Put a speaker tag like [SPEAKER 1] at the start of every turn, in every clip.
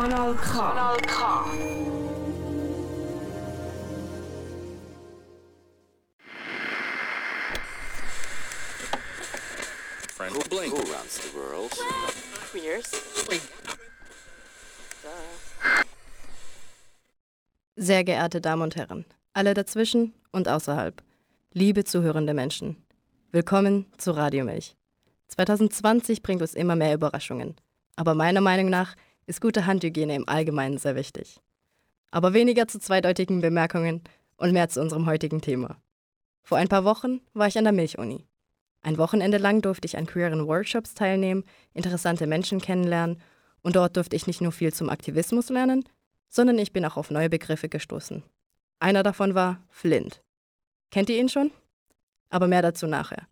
[SPEAKER 1] Kanal K. Kanal K.
[SPEAKER 2] Friend Blink. Who runs the world?
[SPEAKER 3] Queers.
[SPEAKER 4] Sehr geehrte Damen und Herren, alle dazwischen und außerhalb, liebe zuhörende Menschen, willkommen zu Radio Milch. 2020 bringt uns immer mehr Überraschungen, aber meiner Meinung nach ist gute Handhygiene im Allgemeinen sehr wichtig. Aber weniger zu zweideutigen Bemerkungen und mehr zu unserem heutigen Thema. Vor ein paar Wochen war ich an der Milchuni. Ein Wochenende lang durfte ich an queeren Workshops teilnehmen, interessante Menschen kennenlernen und dort durfte ich nicht nur viel zum Aktivismus lernen, sondern ich bin auch auf neue Begriffe gestoßen. Einer davon war Flint. Kennt ihr ihn schon? Aber mehr dazu nachher.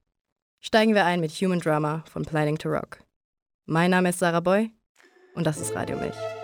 [SPEAKER 4] Steigen wir ein mit Human Drama von Planning to Rock. Mein Name ist Sarah Boy und das ist Radio Milch.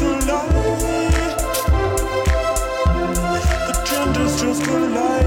[SPEAKER 5] just collide. The genders just
[SPEAKER 6] collide.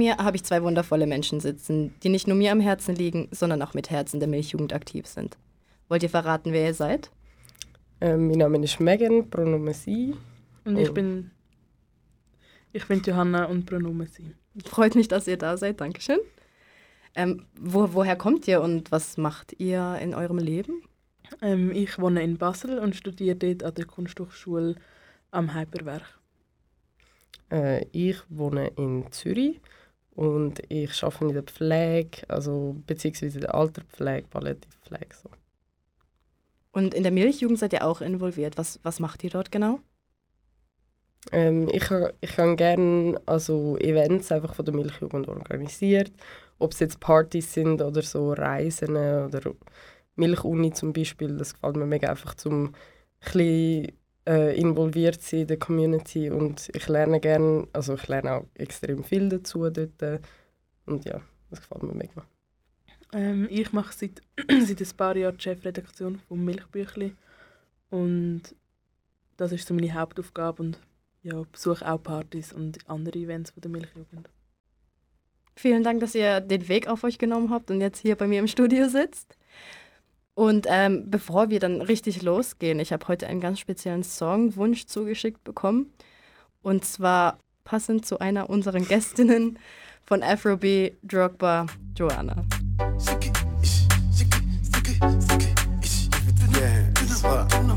[SPEAKER 6] Mir habe ich zwei wundervolle Menschen sitzen, die nicht nur mir am Herzen liegen, sondern auch mit Herzen der Milchjugend aktiv sind. Wollt ihr verraten, wer ihr seid?
[SPEAKER 7] Ähm, mein Name ist Megan, Pronomen sie.
[SPEAKER 8] Und ich
[SPEAKER 7] Oh.
[SPEAKER 8] bin. Ich bin Johanna und Pronomen sie.
[SPEAKER 6] Freut mich, dass ihr da seid. Dankeschön. Ähm, wo, woher kommt ihr und was macht ihr in eurem Leben?
[SPEAKER 8] Ähm, ich wohne in Basel und studiere dort an der Kunsthochschule am Hyperwerk.
[SPEAKER 7] Äh, ich wohne in Zürich und ich arbeite in der Pflege, also beziehungsweise in der Alterpflege, Palliativpflege. So.
[SPEAKER 6] Und in der Milchjugend seid ihr auch involviert. Was, was macht ihr dort genau?
[SPEAKER 7] Ähm, ich, ich habe gerne also Events einfach von der Milchjugend organisiert, ob es jetzt Partys sind oder so Reisen oder Milchuni zum Beispiel. Das gefällt mir mega einfach zum ein bisschen, äh, involviert sein in der Community und ich lerne gerne, also ich lerne auch extrem viel dazu dort und ja, das gefällt mir mega.
[SPEAKER 8] Ähm, ich mache seit, seit ein paar Jahren die Chefredaktion vom Milchbüchli und das ist so meine Hauptaufgabe und ja, besuche auch Partys und andere Events von der Milchjugend.
[SPEAKER 6] Vielen Dank, dass ihr den Weg auf euch genommen habt und jetzt hier bei mir im Studio sitzt. Und ähm, bevor wir dann richtig losgehen, ich habe heute einen ganz speziellen Songwunsch zugeschickt bekommen. Und zwar passend zu einer unserer Gästinnen von Afrobeat, Drogba, Joanna.
[SPEAKER 9] Joanna,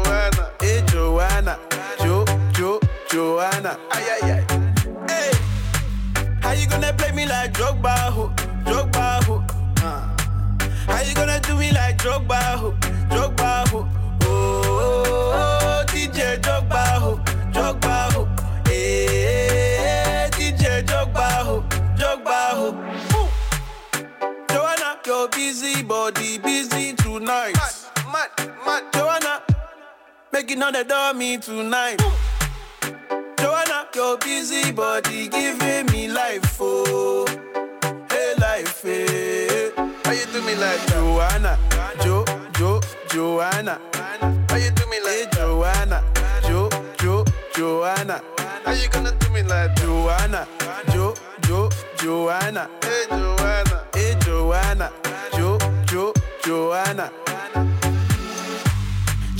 [SPEAKER 9] hey Joanna, Jo, Jo, Joanna? Ay ay ay. Hey, how you gonna play me like Drogba, ho, Drogba, ho? Uh. How you gonna do me like Drogba, ho, Drogba, ho? Oh, oh, oh, DJ Drogba, ho, Drogba, ho. Hey, DJ Drogba, ho, Drogba, ho. Ooh. Joanna, your busy body busy tonight. Joanna, making all the dummy tonight. Joanna, your busy body giving me life, oh, hey life, hey. How you do me like Joanna, Jo, Jo, Joanna? How you do me like hey, Joanna, Jo, Jo, Joanna? How you gonna do me like Joanna, Jo, Jo, Joanna? Hey Joanna, hey Joanna, Jo, Jo, Joanna?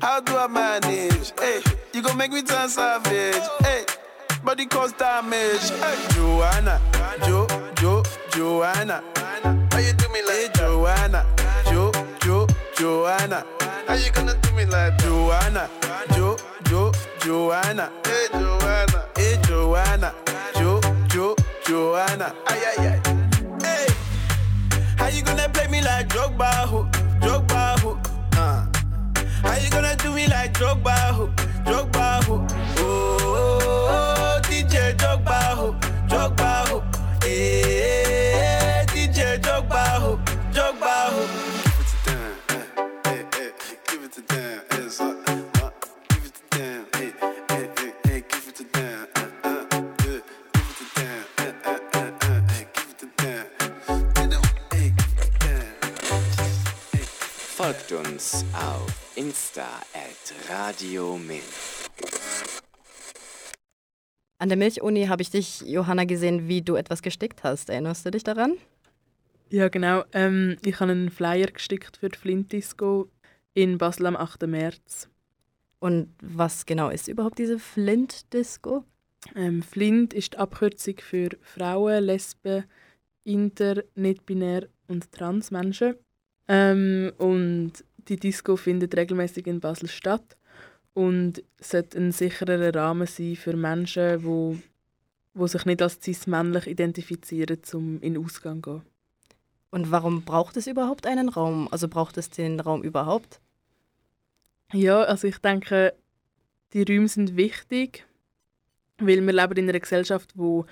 [SPEAKER 9] How do I manage? Hey, you gon' make me turn savage. Hey, body cause damage. Hey, Joanna, Jo, Jo, Joanna. How you do me like hey, Joanna, Jo, Jo, Joanna? How you gonna do me like Joanna, Jo, Jo, Joanna? Hey, Joanna, hey, Joanna, Jo, Jo, Joanna? Ay, ay, ay. Hey, how you gonna play me like Drogba, ho, Drogba. How you gonna do me like Drogba, ho, Drogba, ho? Oh, DJ Drogba, ho, Drogba, ho. Eh, hey, DJ Drogba, ho, Drogba, ho.
[SPEAKER 2] Uns auf Insta at Radio Milch.
[SPEAKER 6] An der Milchuni habe ich dich, Johanna, gesehen, wie du etwas gestickt hast. Erinnerst du dich daran?
[SPEAKER 8] Ja, genau. Ähm, ich habe einen Flyer gestickt für die Flint Disco in Basel am 8. März.
[SPEAKER 6] Und was genau ist überhaupt diese Flint-Disco?
[SPEAKER 8] Ähm, Flint ist die Abkürzung für Frauen, Lesben, Inter, nicht-binär und Transmenschen. Ähm, und die Disco findet regelmäßig in Basel statt und sollte ein sicherer Rahmen sein für Menschen, wo, wo sich nicht als cis-männlich identifizieren, um in den Ausgang zu gehen.
[SPEAKER 6] Und warum braucht es überhaupt einen Raum? Also braucht es den Raum überhaupt?
[SPEAKER 8] Ja, also ich denke, die Räume sind wichtig, weil wir leben in einer Gesellschaft, wo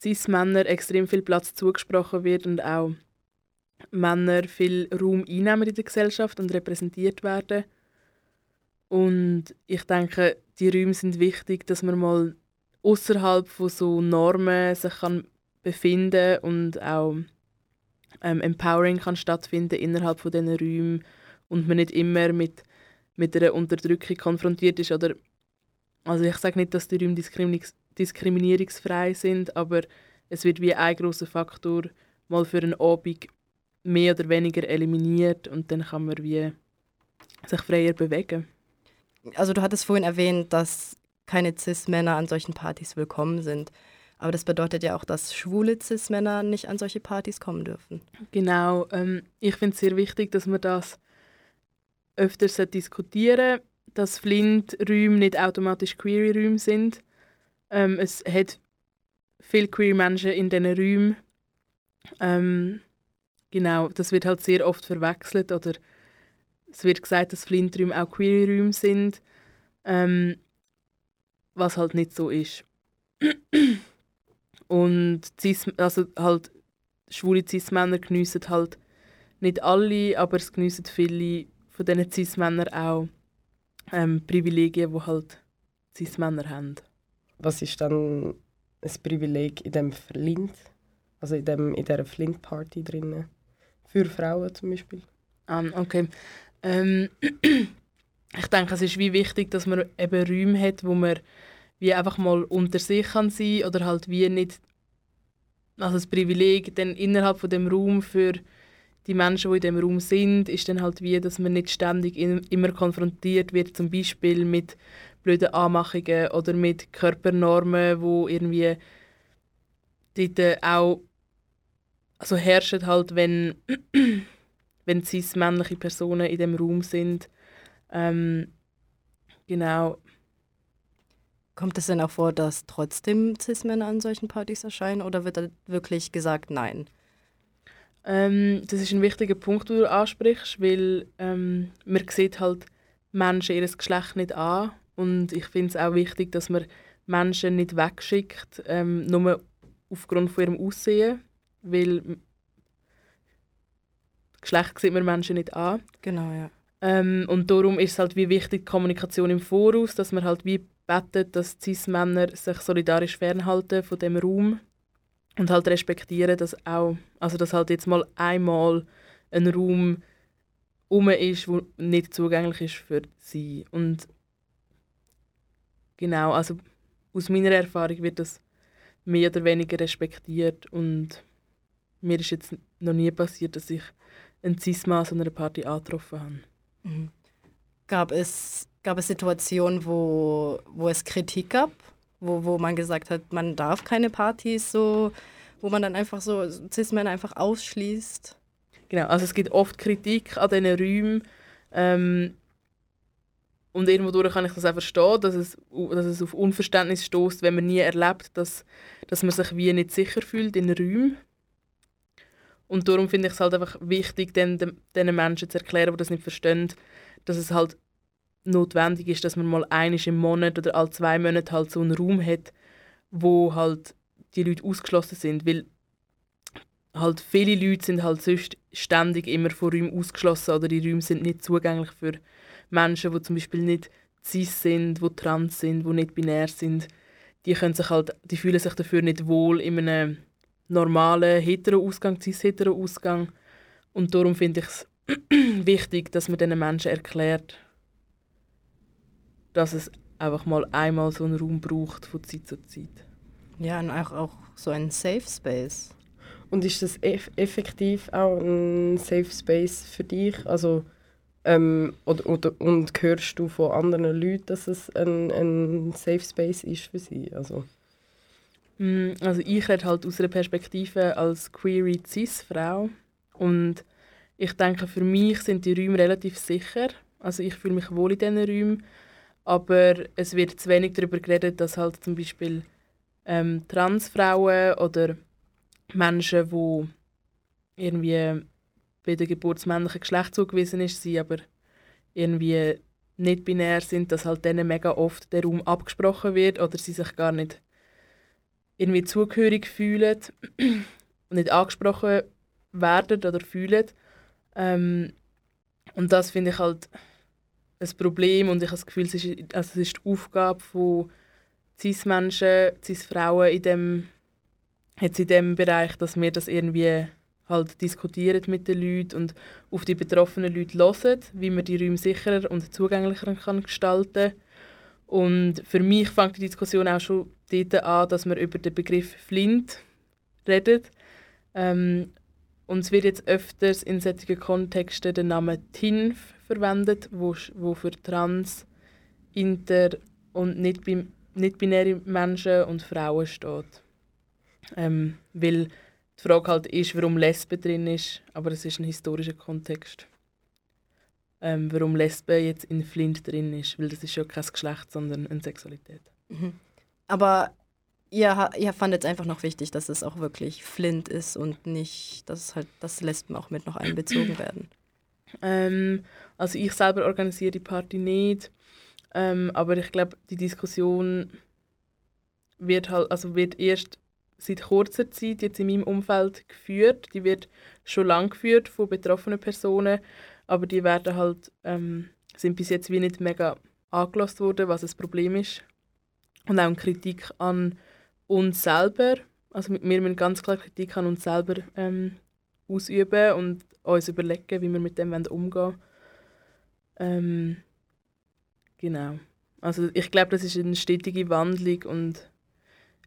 [SPEAKER 8] cis-Männer extrem viel Platz zugesprochen wird und auch Männer viel Raum einnehmen in der Gesellschaft und repräsentiert werden. Und ich denke, die Räume sind wichtig, dass man mal außerhalb von so Normen sich kann befinden und auch ähm, Empowering kann stattfinden innerhalb von diesen Räumen und man nicht immer mit, mit einer Unterdrückung konfrontiert ist. Oder, also ich sage nicht, dass die Räume diskriminierungs diskriminierungsfrei sind, aber es wird wie ein großer Faktor mal für einen Abend mehr oder weniger eliminiert und dann kann man wie sich freier bewegen.
[SPEAKER 6] Also du hattest vorhin erwähnt, dass keine Cis-Männer an solchen Partys willkommen sind. Aber das bedeutet ja auch, dass schwule Cis-Männer nicht an solche Partys kommen dürfen.
[SPEAKER 8] Genau. Ähm, ich finde es sehr wichtig, dass man das öfters diskutieren dass Flint-Räume nicht automatisch Queer-Räume sind. Ähm, es hat viele Queer-Menschen in diesen Räumen. Ähm, genau, das wird halt sehr oft verwechselt oder es wird gesagt, dass Flint-Räume auch Queer-Räume sind, ähm, was halt nicht so ist. Und Cis, also halt schwule Cis-Männer geniessen halt nicht alle, aber es geniessen viele von diesen Cis-Männern auch ähm, Privilegien, die halt Cis-Männer haben.
[SPEAKER 7] Was ist dann ein Privileg in dem Flint, also in, dem, in dieser Flint-Party drinnen? Für Frauen zum Beispiel?
[SPEAKER 8] Um, okay. Ähm, ich denke, es ist wie wichtig, dass man eben Räume hat, wo man wie einfach mal unter sich kann sein oder halt wie nicht also das Privileg dann innerhalb von dem Raum für die Menschen, die in dem Raum sind, ist dann halt wie, dass man nicht ständig in, immer konfrontiert wird, zum Beispiel mit blöden Anmachungen oder mit Körpernormen, wo irgendwie dort auch also herrschen halt, wenn wenn cis männliche Personen in dem Raum sind. Ähm, genau.
[SPEAKER 6] Kommt es denn auch vor, dass trotzdem Cis-Männer an solchen Partys erscheinen oder wird da wirklich gesagt Nein?
[SPEAKER 8] Ähm, das ist ein wichtiger Punkt, den du ansprichst, weil ähm, man sieht halt Menschen ihr Geschlecht nicht an und ich finde es auch wichtig, dass man Menschen nicht wegschickt, ähm, nur aufgrund von ihrem Aussehen, weil Geschlecht sieht man Menschen nicht an.
[SPEAKER 6] Genau, ja.
[SPEAKER 8] Ähm, und darum ist es halt wie wichtig, die Kommunikation im Voraus, dass man halt wie betet, dass Cis-Männer sich solidarisch fernhalten von dem Raum und halt respektieren, dass auch, also dass halt jetzt mal einmal ein Raum um ist, wo nicht zugänglich ist für sie. Und genau, also aus meiner Erfahrung wird das mehr oder weniger respektiert und mir ist jetzt noch nie passiert, dass ich einen Cis-Mann an einer Party angetroffen habe.
[SPEAKER 6] Mhm. Gab, es, gab es Situationen, wo, wo es Kritik gab? Wo, wo man gesagt hat, man darf keine Partys so, wo man dann einfach so Cis-Männer einfach ausschließt?
[SPEAKER 8] Genau, also es gibt oft Kritik an diesen Räumen. Ähm, und irgendwo kann ich das auch verstehen, dass es, dass es auf Unverständnis stößt, wenn man nie erlebt, dass, dass man sich wie nicht sicher fühlt in Räumen. Und darum finde ich es halt einfach wichtig, den, den Menschen zu erklären, die das nicht verstehen, dass es halt notwendig ist, dass man mal einisch im Monat oder alle zwei Monate halt so einen Raum hat, wo halt die Leute ausgeschlossen sind, weil halt viele Leute sind halt sonst ständig immer von Räumen ausgeschlossen oder die Räume sind nicht zugänglich für Menschen, die zum Beispiel nicht cis sind, die trans sind, die nicht binär sind. Die, können sich halt, die fühlen sich dafür nicht wohl in einem normalen hetero-Ausgang, cis-hetero-Ausgang. Und darum finde ich es wichtig, dass man diesen Menschen erklärt, dass es einfach mal einmal so einen Raum braucht von Zeit zu Zeit.
[SPEAKER 6] Ja, und auch, auch so einen Safe Space.
[SPEAKER 7] Und ist das eff effektiv auch ein Safe Space für dich? Also, ähm, oder, oder, und hörst du von anderen Leuten, dass es ein, ein Safe Space ist für sie? Also,
[SPEAKER 8] Also ich rede halt aus einer Perspektive als queere Cis-Frau und ich denke, für mich sind die Räume relativ sicher. Also ich fühle mich wohl in diesen Räumen, aber es wird zu wenig darüber geredet, dass halt zum Beispiel ähm, Transfrauen oder Menschen, die irgendwie bei der Geburt des männlichen Geschlecht zugewiesen ist, sie aber irgendwie nicht binär sind, dass halt denen mega oft der Raum abgesprochen wird oder sie sich gar nicht irgendwie zugehörig fühlen und nicht angesprochen werden oder fühlen. Ähm, und das finde ich halt ein Problem und ich habe das Gefühl, es ist, also es ist die Aufgabe von Cis-Menschen, Cis-Frauen in dem, jetzt in dem Bereich, dass wir das irgendwie halt diskutieren mit den Leuten und auf die betroffenen Leute hören, wie man die Räume sicherer und zugänglicher kann gestalten Und für mich fängt die Diskussion auch schon dort an, dass man über den Begriff Flint redet. Ähm, und es wird jetzt öfters in solchen Kontexten der Name TINF verwendet, wo, wo für trans, inter und nicht, bin- nicht-binäre Menschen und Frauen steht. Ähm, weil die Frage halt ist, warum Lesbe drin ist, aber es ist ein historischer Kontext. Ähm, warum Lesbe jetzt in Flint drin ist, weil das ist ja kein Geschlecht, sondern eine Sexualität.
[SPEAKER 6] Mhm. Aber ihr, ihr fandet es einfach noch wichtig, dass es auch wirklich Flint ist und nicht, dass halt dass Lesben auch mit noch einbezogen werden.
[SPEAKER 8] Ähm, also ich selber organisiere die Party nicht, ähm, aber ich glaube, die Diskussion wird halt, also wird erst seit kurzer Zeit jetzt in meinem Umfeld geführt. Die wird schon lang geführt von betroffenen Personen, aber die werden halt ähm, sind bis jetzt wie nicht mega angelost worden, was das Problem ist und auch eine Kritik an uns selber. Also wir müssen ganz klar Kritik an uns selber ähm, ausüben und uns überlegen, wie wir mit dem umgehen wollen. Ähm, genau. Also ich glaube, das ist eine stetige Wandlung und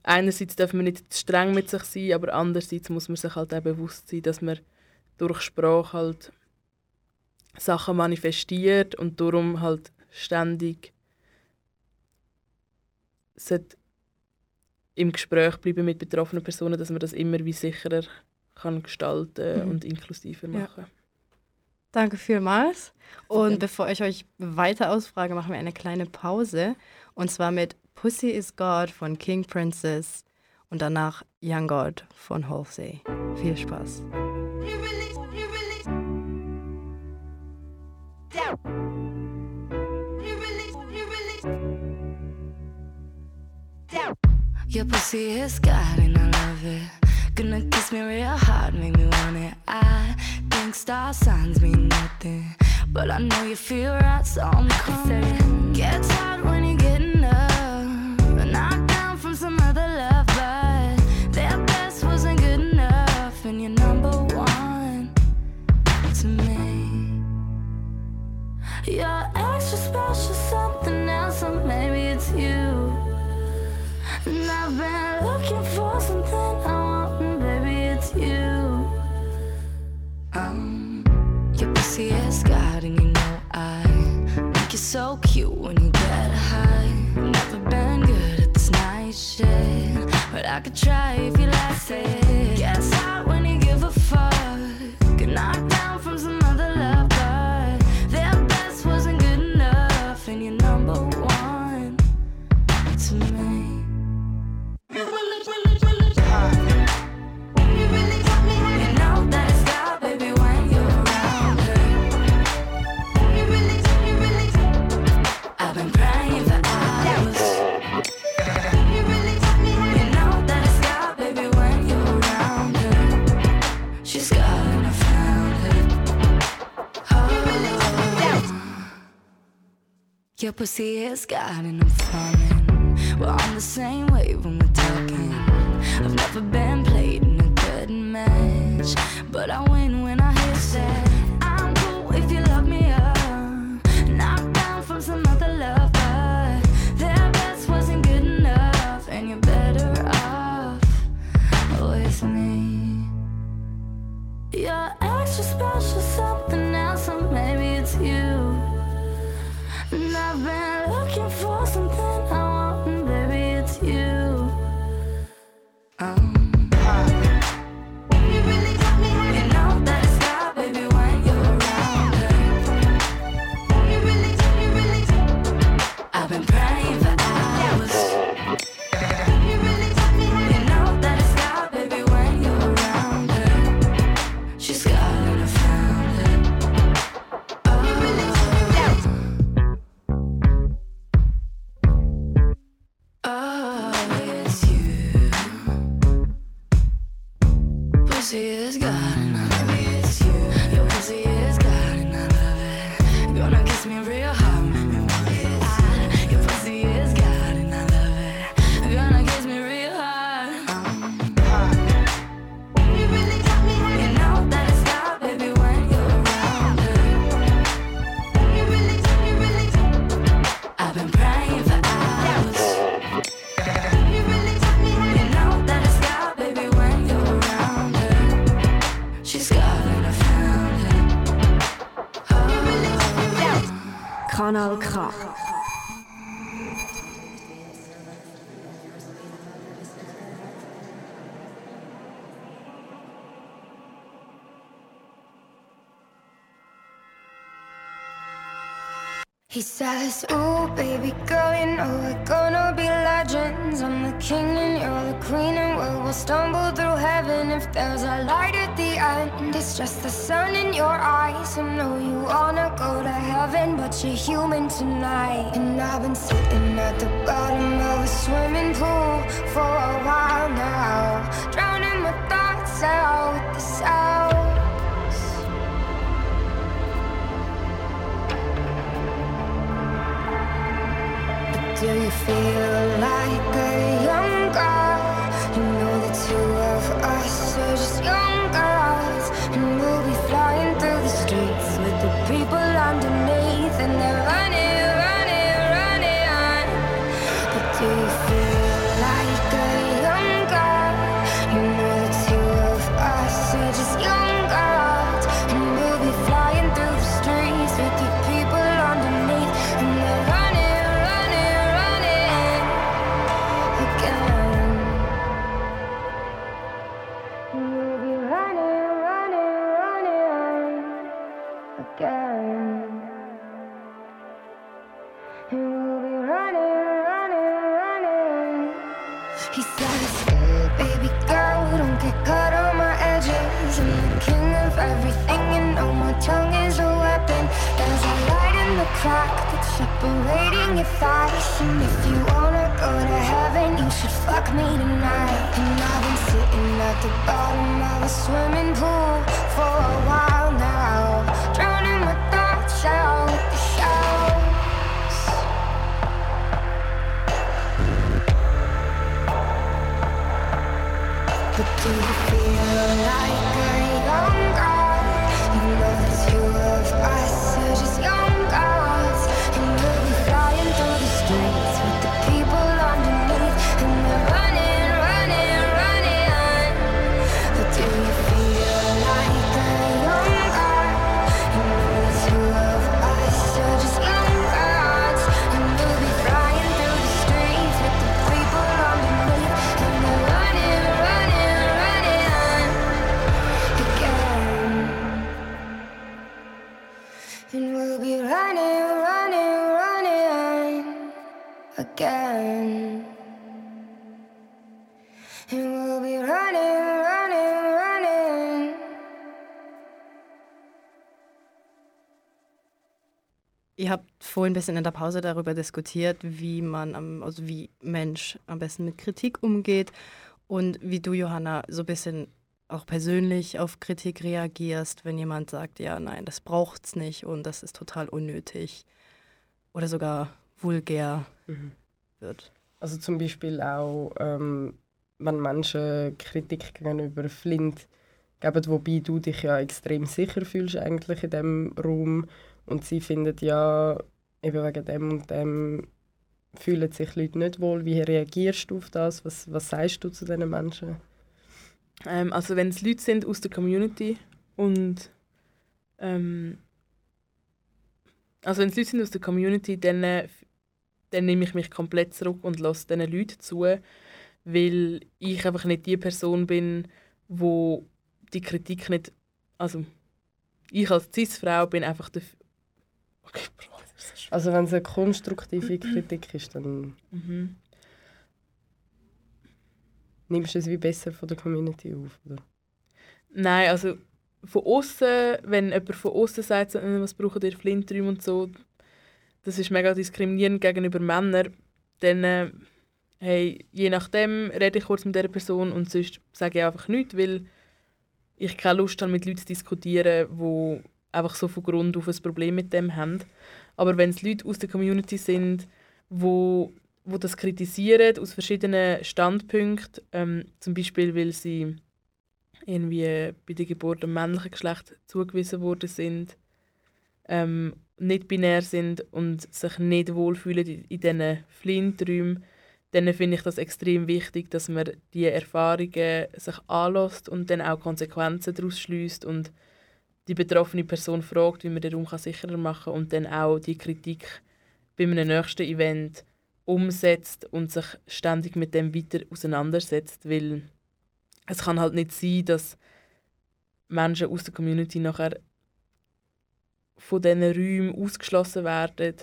[SPEAKER 8] einerseits darf man nicht zu streng mit sich sein, aber andererseits muss man sich halt auch bewusst sein, dass man durch Sprache halt Sachen manifestiert und darum halt ständig im Gespräch bleiben mit betroffenen Personen, dass man das immer wie sicherer kann gestalten
[SPEAKER 6] Mhm.
[SPEAKER 8] und inklusiver
[SPEAKER 6] Ja.
[SPEAKER 8] machen.
[SPEAKER 6] Danke vielmals. Und bevor ich euch weiter ausfrage, machen wir eine kleine Pause. Und zwar mit Pussy is God von King Princess und danach Young God von Halsey. Viel Spaß.
[SPEAKER 10] Your pussy is God and I love it. Gonna kiss me real hard, make me want it. I think star signs mean nothing, but I know you feel right, so I'm coming. Gets hard something else, maybe it's you. And I've been looking for something I want, and baby, it's you. Um, your pussy is God, and you know I think you're so cute when you get high. Never been good at this shit, but I could try if you like it. Hot when you give a fuck. Get knocked pussy is God and I'm falling. We're on the same wave when we're talking. I've never been played in a good match, but I win
[SPEAKER 11] Kanal K.
[SPEAKER 1] He says, Ooh, baby girl, you know we're gonna be legends. I'm the king and you're the queen, and we will stumble through heaven if there's a light at the end. It's just the sun in your eyes. I know you wanna go to heaven, but you're human tonight. And I've been sitting at the bottom of a swimming pool for a while now, drowning my thoughts out with the sounds. Do you feel like a young girl? You know the two of us are just young girls, and we'll be flying through the streets with the people underneath, and they're crack that's separating your thighs. And if you wanna go to heaven, you should fuck me tonight. And I've been sitting at the bottom of a swimming pool for a while now, drowning my thoughts out with the shouts. But do you feel like
[SPEAKER 6] vorhin ein bisschen in der Pause darüber diskutiert, wie man, am, also wie Mensch am besten mit Kritik umgeht und wie du, Johanna, so ein bisschen auch persönlich auf Kritik reagierst, wenn jemand sagt, ja, nein, das braucht's nicht und das ist total unnötig oder sogar vulgär wird.
[SPEAKER 7] Also zum Beispiel auch, ähm, wenn Menschen Kritik gegenüber Flint geben, wobei du dich ja extrem sicher fühlst eigentlich in dem Raum und sie finden ja eben wegen dem und dem fühlen sich Leute nicht wohl. Wie reagierst du auf das? Was, was sagst du zu diesen Menschen?
[SPEAKER 8] Ähm, also wenn es Leute sind aus der Community und ähm, also wenn es Leute sind aus der Community, dann, äh, dann nehme ich mich komplett zurück und lasse diesen Leuten zu, weil ich einfach nicht die Person bin, wo die Kritik nicht, also ich als Cis-Frau bin einfach der Okay, Bro,
[SPEAKER 7] Also wenn es eine konstruktive Kritik ist, dann
[SPEAKER 8] Mhm.
[SPEAKER 7] nimmst du es wie besser von der Community auf, oder?
[SPEAKER 8] Nein, also von außen, wenn jemand von außen sagt, «Äh, was braucht ihr Flinträume und so, das ist mega diskriminierend gegenüber Männern, dann äh, hey, je nachdem rede ich kurz mit dieser Person und sonst sage ich einfach nichts, weil ich keine Lust habe, mit Leuten zu diskutieren, die einfach so von Grund auf ein Problem mit dem haben. Aber wenn es Leute aus der Community sind, wo, wo das kritisieren, aus verschiedenen Standpunkten, ähm, zum Beispiel, weil sie irgendwie bei der Geburt dem männlichen Geschlecht zugewiesen worden sind, ähm, nicht binär sind und sich nicht wohlfühlen in, in diesen Flinträumen, dann finde ich das extrem wichtig, dass man diese Erfahrungen sich anlässt und dann auch Konsequenzen daraus schließt und die betroffene Person fragt, wie man den Raum sicherer machen kann und dann auch die Kritik bei einem nächsten Event umsetzt und sich ständig mit dem weiter auseinandersetzt, weil es kann halt nicht sein, dass Menschen aus der Community nachher von diesen Räumen ausgeschlossen werden,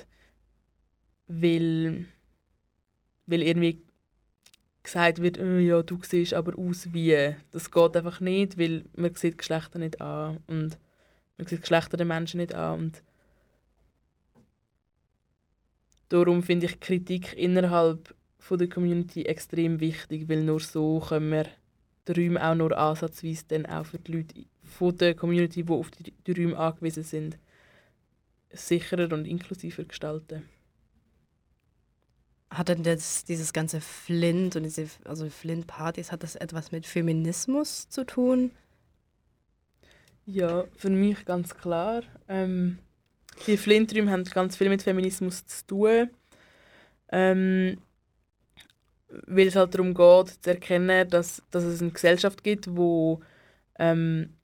[SPEAKER 8] weil, weil irgendwie gesagt wird, «Oh ja, du siehst aber aus wie. Das geht einfach nicht, weil man sieht Geschlechter nicht an und man sieht Geschlechter der Menschen nicht an und darum finde ich Kritik innerhalb von der Community extrem wichtig, weil nur so können wir die Räume auch nur ansatzweise dann auch für die Leute von der Community, die auf die, die Räume angewiesen sind, sicherer und inklusiver gestalten.
[SPEAKER 6] Hat denn das, dieses ganze Flint und diese also Flint-Partys, hat das etwas mit Feminismus zu tun?
[SPEAKER 8] Ja, für mich ganz klar. Ähm, die Flinträume haben ganz viel mit Feminismus zu tun. Ähm, weil es halt darum geht, zu erkennen, dass, dass es eine Gesellschaft gibt, wo, ähm,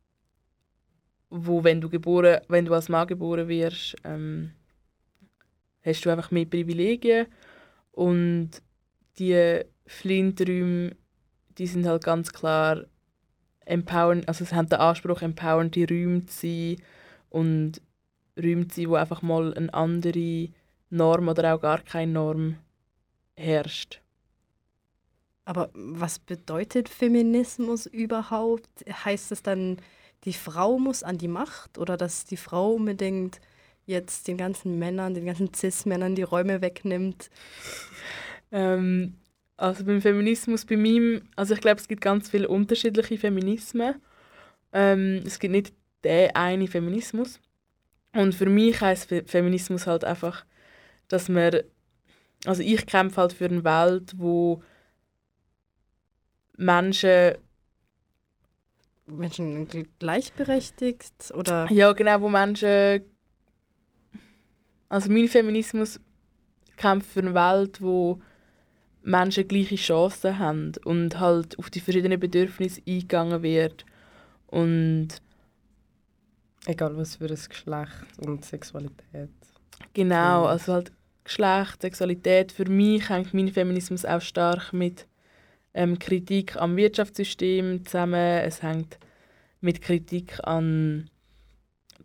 [SPEAKER 8] wo wenn, du geboren, wenn du als Mann geboren wirst, ähm, hast du einfach mehr Privilegien. Und die Flinträume, die sind halt ganz klar empowern, also sie haben den Anspruch, empowernde Räume zu sein und Räume zu sein, wo einfach mal eine andere Norm oder auch gar keine Norm herrscht.
[SPEAKER 6] Aber was bedeutet Feminismus überhaupt? Heißt es dann, die Frau muss an die Macht oder dass die Frau unbedingt jetzt den ganzen Männern, den ganzen Cis-Männern die Räume wegnimmt?
[SPEAKER 8] Ähm, also beim Feminismus, bei mir, also ich glaube, es gibt ganz viele unterschiedliche Feminismen. Ähm, es gibt nicht den einen Feminismus. Und für mich heißt Feminismus halt einfach, dass man, also ich kämpfe halt für eine Welt, wo Menschen
[SPEAKER 6] Menschen gleichberechtigt oder?
[SPEAKER 8] Ja, genau, wo Menschen. Also mein Feminismus kämpft für eine Welt, wo Menschen gleiche Chancen haben und halt auf die verschiedenen Bedürfnisse eingegangen wird und
[SPEAKER 7] Egal was für ein Geschlecht und Sexualität.
[SPEAKER 8] genau, also halt Geschlecht, Sexualität. Für mich hängt mein Feminismus auch stark mit ähm, Kritik am Wirtschaftssystem zusammen. Es hängt mit Kritik an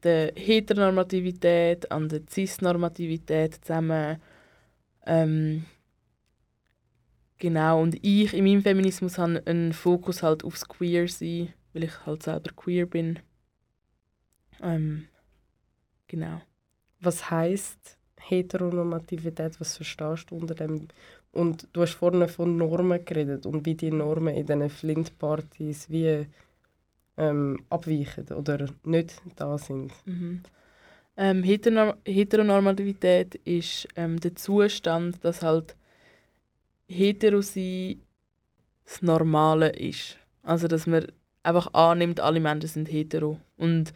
[SPEAKER 8] der Heteronormativität, an der Cis-Normativität zusammen. Ähm, genau, und ich in meinem Feminismus habe einen Fokus halt aufs Queer-Sein, weil ich halt selber queer bin. Ähm, genau.
[SPEAKER 7] Was heißt Heteronormativität? Was verstehst du unter dem? Und du hast vorhin von Normen geredet und wie die Normen in diesen Flint-Partys wie ähm, abweichen oder nicht da sind.
[SPEAKER 8] Mhm. Ähm, Heteronorm Heteronormativität ist ähm, der Zustand, dass halt hetero sein das Normale ist. Also dass man einfach annimmt, alle Menschen sind hetero. Und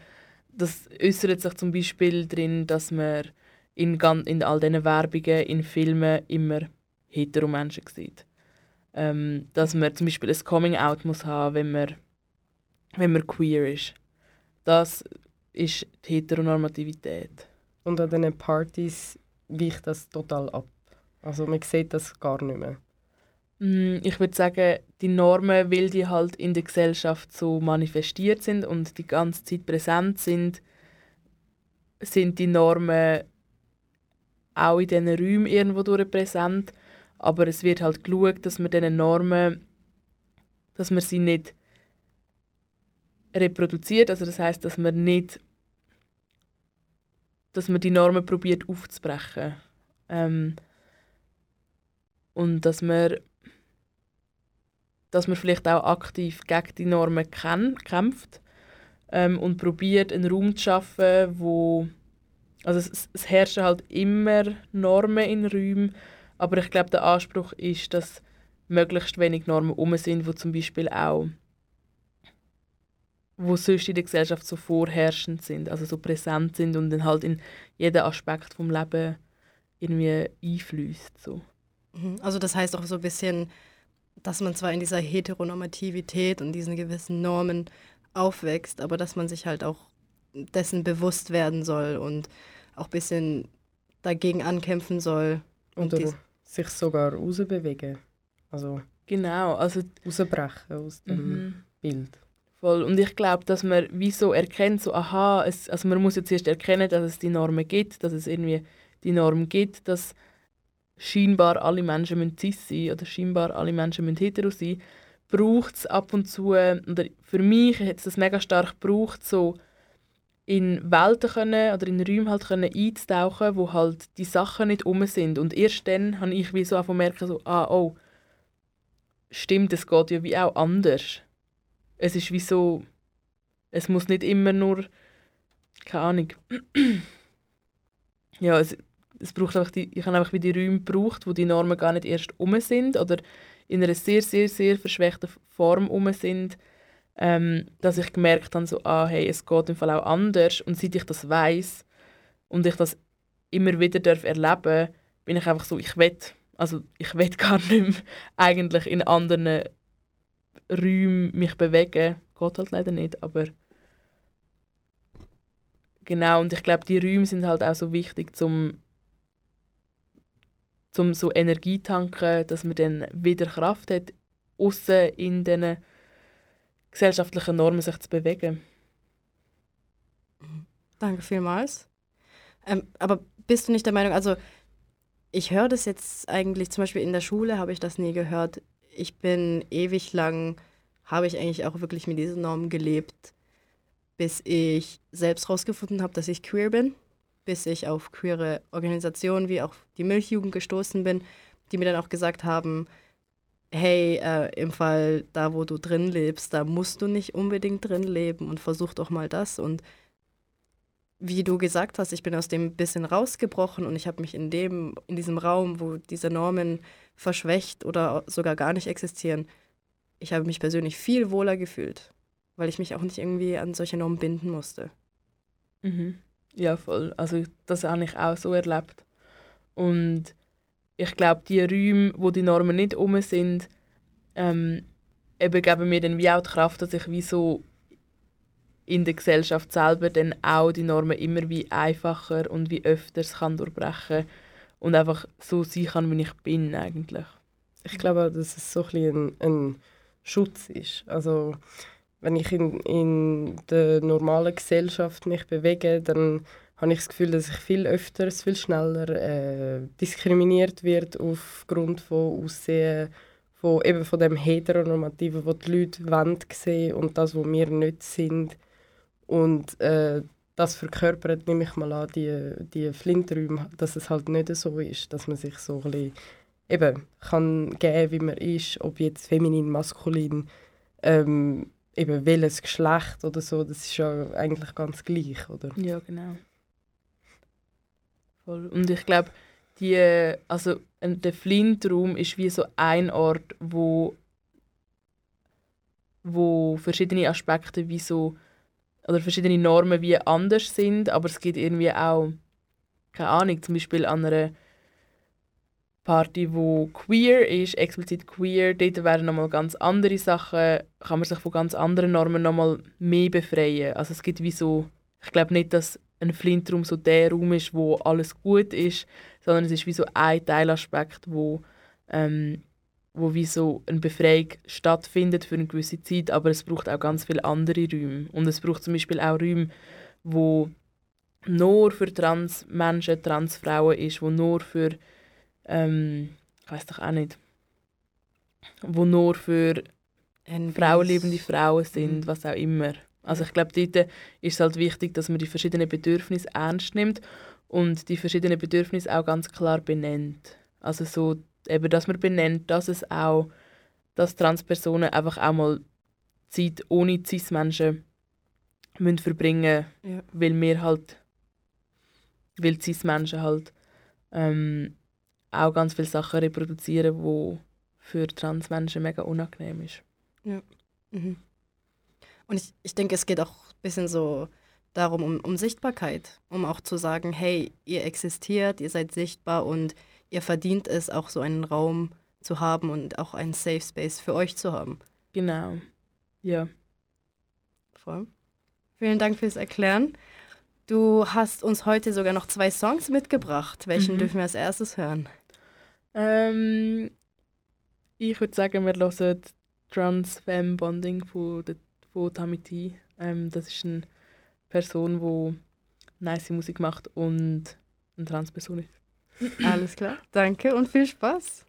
[SPEAKER 8] das äußert sich zum Beispiel darin, dass man in, in all diesen Werbungen, in Filmen immer hetero Menschen sieht. Ähm, dass man zum Beispiel ein Coming-out muss haben, wenn man, wenn man queer ist. Das ist die Heteronormativität.
[SPEAKER 7] Und an diesen Partys weicht das total ab. Also man sieht das gar nicht mehr.
[SPEAKER 8] Mm, Ich würde sagen, die Normen, weil die halt in der Gesellschaft so manifestiert sind und die ganze Zeit präsent sind, sind die Normen auch in diesen Räumen irgendwo durch präsent. Aber es wird halt geschaut, dass man diese Normen, dass man sie nicht reproduziert. Also das heißt, dass man nicht, dass man die Normen probiert aufzubrechen. Ähm, und dass man dass man vielleicht auch aktiv gegen die Normen kä- kämpft ähm, und probiert einen Raum zu schaffen, wo also es, es herrschen halt immer Normen in Räumen, aber ich glaube der Anspruch ist, dass möglichst wenig Normen um sind, wo zum Beispiel auch wo sonst in der Gesellschaft so vorherrschend sind, also so präsent sind und dann halt in jeden Aspekt vom Leben irgendwie einfließt so.
[SPEAKER 6] Mhm. Also das heißt auch so ein bisschen, dass man zwar in dieser Heteronormativität und diesen gewissen Normen aufwächst, aber dass man sich halt auch dessen bewusst werden soll und auch ein bisschen dagegen ankämpfen soll. Und
[SPEAKER 7] Oder sich sogar rausbewegen. Also
[SPEAKER 8] Genau, also
[SPEAKER 7] rausbrechen aus dem
[SPEAKER 8] mhm.
[SPEAKER 7] Bild.
[SPEAKER 8] Voll. Und ich glaube, dass man wie so erkennt, so, aha, es, also man muss ja zuerst erkennen, dass es die Normen gibt, dass es irgendwie die Norm gibt, dass scheinbar alle Menschen müssen cis sein oder scheinbar alle Menschen müssen hetero sein, braucht es ab und zu, oder für mich hat es das mega stark gebraucht, so in Welten können oder in Räume halt können einzutauchen, wo halt die Sachen nicht um sind. Und erst dann habe ich wie so einfach merken, so, ah, oh, stimmt, es geht ja wie auch anders es ist wie so, es muss nicht immer nur, keine Ahnung, ja, es, es braucht einfach die, ich habe einfach wie die Räume gebraucht, wo die Normen gar nicht erst um sind oder in einer sehr, sehr, sehr verschwächten Form um sind, ähm, dass ich gemerkt habe, so, ah, hey, es geht im Fall auch anders und seit ich das weiß und ich das immer wieder darf erleben, bin ich einfach so, ich will, also ich will gar nicht mehr eigentlich in anderen Räumen mich bewegen. Geht halt leider nicht, aber genau, und ich glaube, die Räume sind halt auch so wichtig, zum zum so Energie tanken, dass man dann wieder Kraft hat, außen in diesen gesellschaftlichen Normen sich zu bewegen.
[SPEAKER 6] Danke vielmals. Ähm, aber bist du nicht der Meinung, also ich höre das jetzt eigentlich, zum Beispiel in der Schule habe ich das nie gehört. Ich bin ewig lang, habe ich eigentlich auch wirklich mit diesen Normen gelebt, bis ich selbst rausgefunden habe, dass ich queer bin, bis ich auf queere Organisationen wie auch die Milchjugend gestoßen bin, die mir dann auch gesagt haben, hey, äh, im Fall da, wo du drin lebst, da musst du nicht unbedingt drin leben und versuch doch mal das und wie du gesagt hast, ich bin aus dem bisschen rausgebrochen und ich habe mich in dem, in diesem Raum, wo diese Normen verschwächt oder sogar gar nicht existieren, ich habe mich persönlich viel wohler gefühlt, weil ich mich auch nicht irgendwie an solche Normen binden musste.
[SPEAKER 8] Mhm. Ja, voll. Also das habe ich auch so erlebt. Und ich glaube, die Räume, wo die Normen nicht um sind, ähm, eben geben mir dann wie auch die Kraft, dass ich wie so in der Gesellschaft selber dann auch die Normen immer wie einfacher und wie öfters kann durchbrechen und einfach so sein kann, wie ich bin eigentlich.
[SPEAKER 7] Ich glaube auch, dass es so ein, ein Schutz ist. Also wenn ich in, in der normalen Gesellschaft mich bewege, dann habe ich das Gefühl, dass ich viel öfter, viel schneller äh, diskriminiert wird aufgrund von Aussehen, von eben von dem Heteronormativen, wo die Leute wollen sehen und das, wo wir nicht sind. Und äh, das verkörpert, nehme ich mal an, die, die Flinträume, dass es halt nicht so ist, dass man sich so ein bisschen eben kann geben, wie man ist, ob jetzt feminin, maskulin, ähm, eben welches Geschlecht oder so, das ist ja eigentlich ganz gleich, oder?
[SPEAKER 8] Ja, genau. Voll. Und ich glaube, also der Flintraum ist wie so ein Ort, wo, wo verschiedene Aspekte wie so, oder verschiedene Normen wie anders sind, aber es gibt irgendwie auch, keine Ahnung, zum Beispiel an einer Party, wo queer ist, explizit queer, dort werden nochmal ganz andere Sachen, kann man sich von ganz anderen Normen nochmal mehr befreien. Also es gibt wie so, ich glaube nicht, dass ein Flintraum so der Raum ist, wo alles gut ist, sondern es ist wie so ein Teilaspekt, wo, ähm, wo wie so eine Befreiung stattfindet für eine gewisse Zeit, aber es braucht auch ganz viele andere Räume. Und es braucht zum Beispiel auch Räume, wo nur für Transmenschen, Transfrauen ist, wo nur für, ähm, ich weiß doch auch nicht, wo nur für frauenliebende Frauen sind,
[SPEAKER 6] Mhm.
[SPEAKER 8] was auch immer. Also ich glaube, dort ist es halt wichtig, dass man die verschiedenen Bedürfnisse ernst nimmt und die verschiedenen Bedürfnisse auch ganz klar benennt. Also so, eben, dass man benennt, dass es auch, dass Transpersonen einfach auch mal Zeit ohne Cis-Menschen müssen verbringen
[SPEAKER 6] Ja.
[SPEAKER 8] weil wir halt, weil Cis-Menschen halt ähm, auch ganz viele Sachen reproduzieren, wo für Transmenschen mega unangenehm ist. Ja.
[SPEAKER 6] Mhm. Und ich, ich denke, es geht auch ein bisschen so darum, um, um Sichtbarkeit, um auch zu sagen, hey, ihr existiert, ihr seid sichtbar und ihr verdient es, auch so einen Raum zu haben und auch einen Safe Space für euch zu haben.
[SPEAKER 8] Genau. Ja.
[SPEAKER 6] Voll. Vielen Dank fürs Erklären.
[SPEAKER 12] Du hast uns heute sogar noch zwei Songs mitgebracht. Welchen
[SPEAKER 8] mhm.
[SPEAKER 12] dürfen wir als erstes hören?
[SPEAKER 8] Ähm, ich würde sagen, wir hören Trans-Femme-Bonding von, der, von Tamiti. Ähm, das ist eine Person, die nice Musik macht und eine Transperson ist.
[SPEAKER 12] Alles klar, danke und viel Spaß.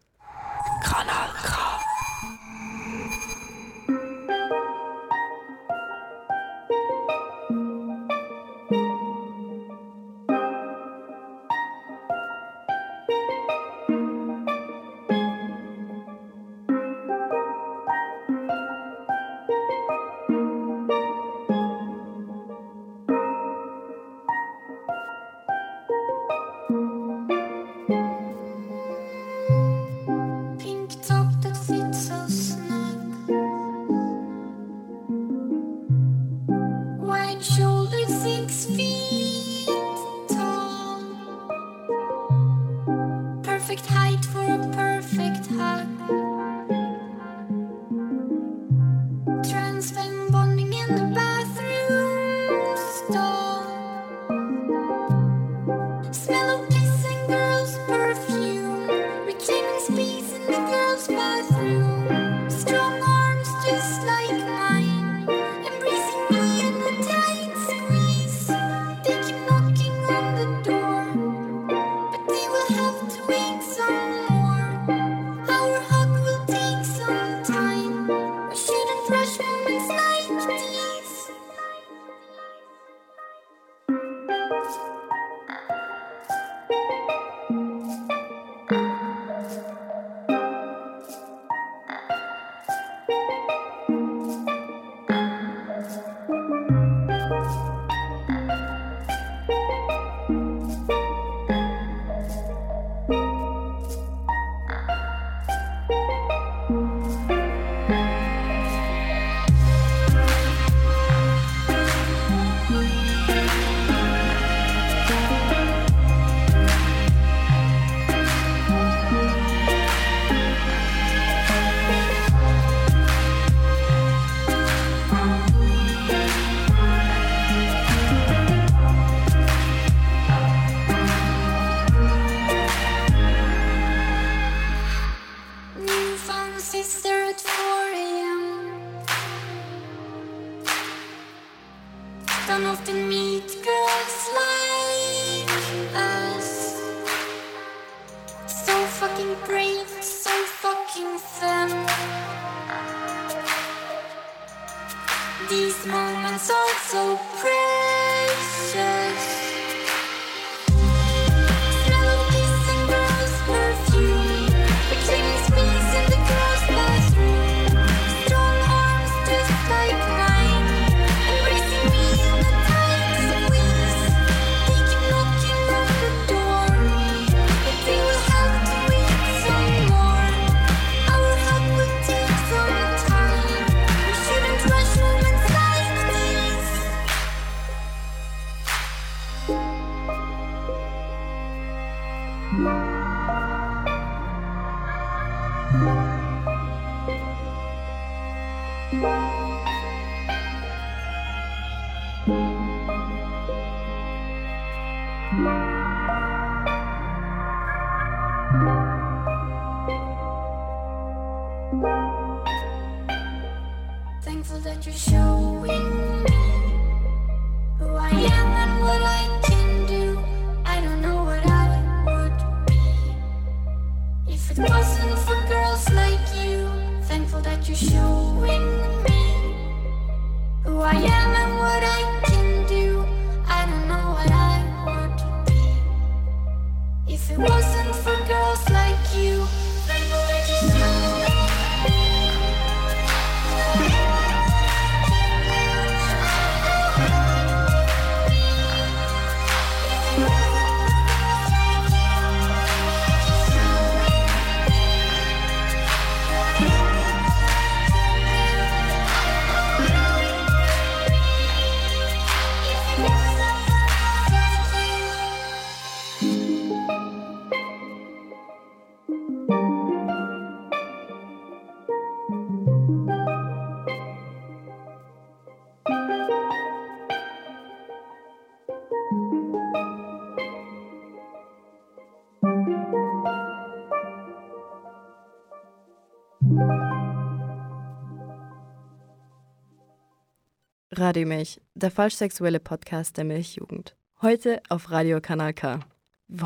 [SPEAKER 6] Radio Milch, der falsch-sexuelle Podcast der Milchjugend. Heute auf Radio Kanal K.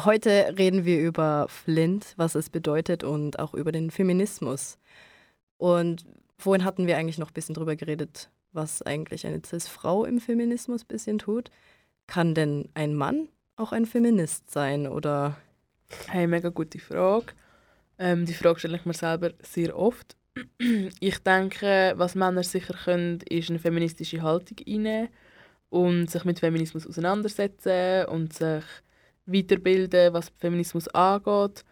[SPEAKER 6] Heute reden wir über Flint, was es bedeutet und auch über den Feminismus. Und vorhin hatten wir eigentlich noch ein bisschen drüber geredet, was eigentlich eine Cis-Frau im Feminismus ein bisschen tut. Kann denn ein Mann auch ein Feminist sein oder
[SPEAKER 8] Hey, mega gute Frage. Ähm, die Frage stelle ich mir selber sehr oft. Ich denke, was Männer sicher können, ist eine feministische Haltung einnehmen und sich mit Feminismus auseinandersetzen und sich weiterbilden, was Feminismus angeht.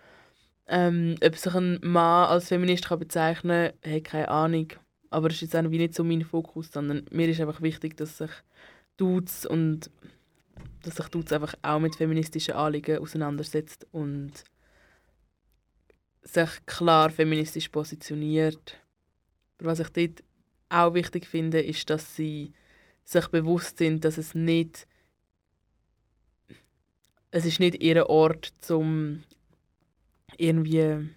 [SPEAKER 8] Ähm, ob sich ein Mann als Feminist kann bezeichnen kann, habe keine Ahnung. Aber das ist jetzt auch nicht so mein Fokus, sondern mir ist einfach wichtig, dass sich Dudes und dass sich Dudes einfach auch mit feministischen Anliegen auseinandersetzt und sich klar feministisch positioniert. Aber was ich dort auch wichtig finde, ist, dass sie sich bewusst sind, dass es nicht es ist nicht ihr Ort zum irgendwie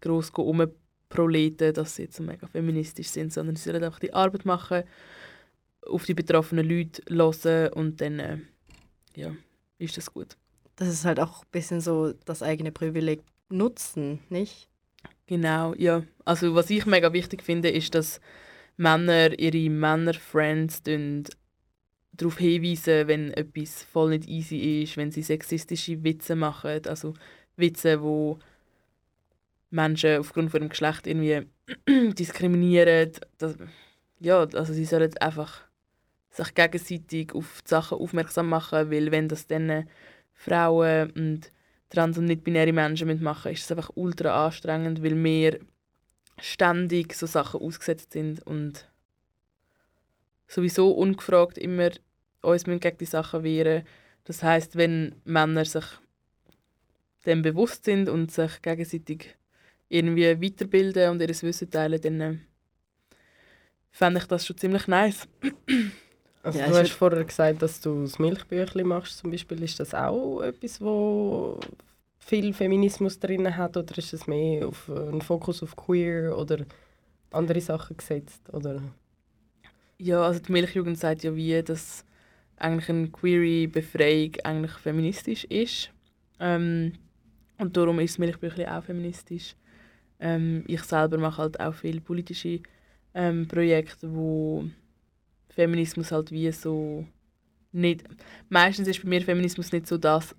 [SPEAKER 8] gross rumproleten, dass sie jetzt mega feministisch sind, sondern sie sollen einfach die Arbeit machen, auf die betroffenen Leute hören und dann äh, ja, ist das gut.
[SPEAKER 6] das ist halt auch ein bisschen so das eigene Privileg nutzen, nicht?
[SPEAKER 8] Genau, ja. Also was ich mega wichtig finde, ist, dass Männer ihre Männer-Friends darauf hinweisen, wenn etwas voll nicht easy ist, wenn sie sexistische Witze machen, also Witze, wo Menschen aufgrund von ihrem Geschlecht irgendwie diskriminieren. Das, ja, also sie sollen einfach sich gegenseitig auf die Sachen aufmerksam machen, weil wenn das dann Frauen und trans- und nicht-binäre Menschen mitmachen, ist es einfach ultra anstrengend, weil wir ständig so Sachen ausgesetzt sind und sowieso ungefragt immer uns gegen die Sachen wehren. Das heißt, wenn Männer sich dem bewusst sind und sich gegenseitig irgendwie weiterbilden und ihr Wissen teilen, dann äh, fände ich das schon ziemlich nice.
[SPEAKER 7] Also
[SPEAKER 6] Ja,
[SPEAKER 7] du hast vorher gesagt, dass du das Milchbüchli machst zum Beispiel. Ist das auch etwas, wo viel Feminismus drin hat oder ist es mehr auf äh, einen Fokus auf queer oder andere Sachen gesetzt? Oder?
[SPEAKER 8] Ja, also die Milchjugend sagt ja wie, dass eigentlich eine queere Befreiung eigentlich feministisch ist. Ähm, und darum ist das Milchbüchli auch feministisch. Ähm, ich selber mache halt auch viele politische ähm, Projekte, wo Feminismus halt wie so nicht... Meistens ist bei mir Feminismus nicht so das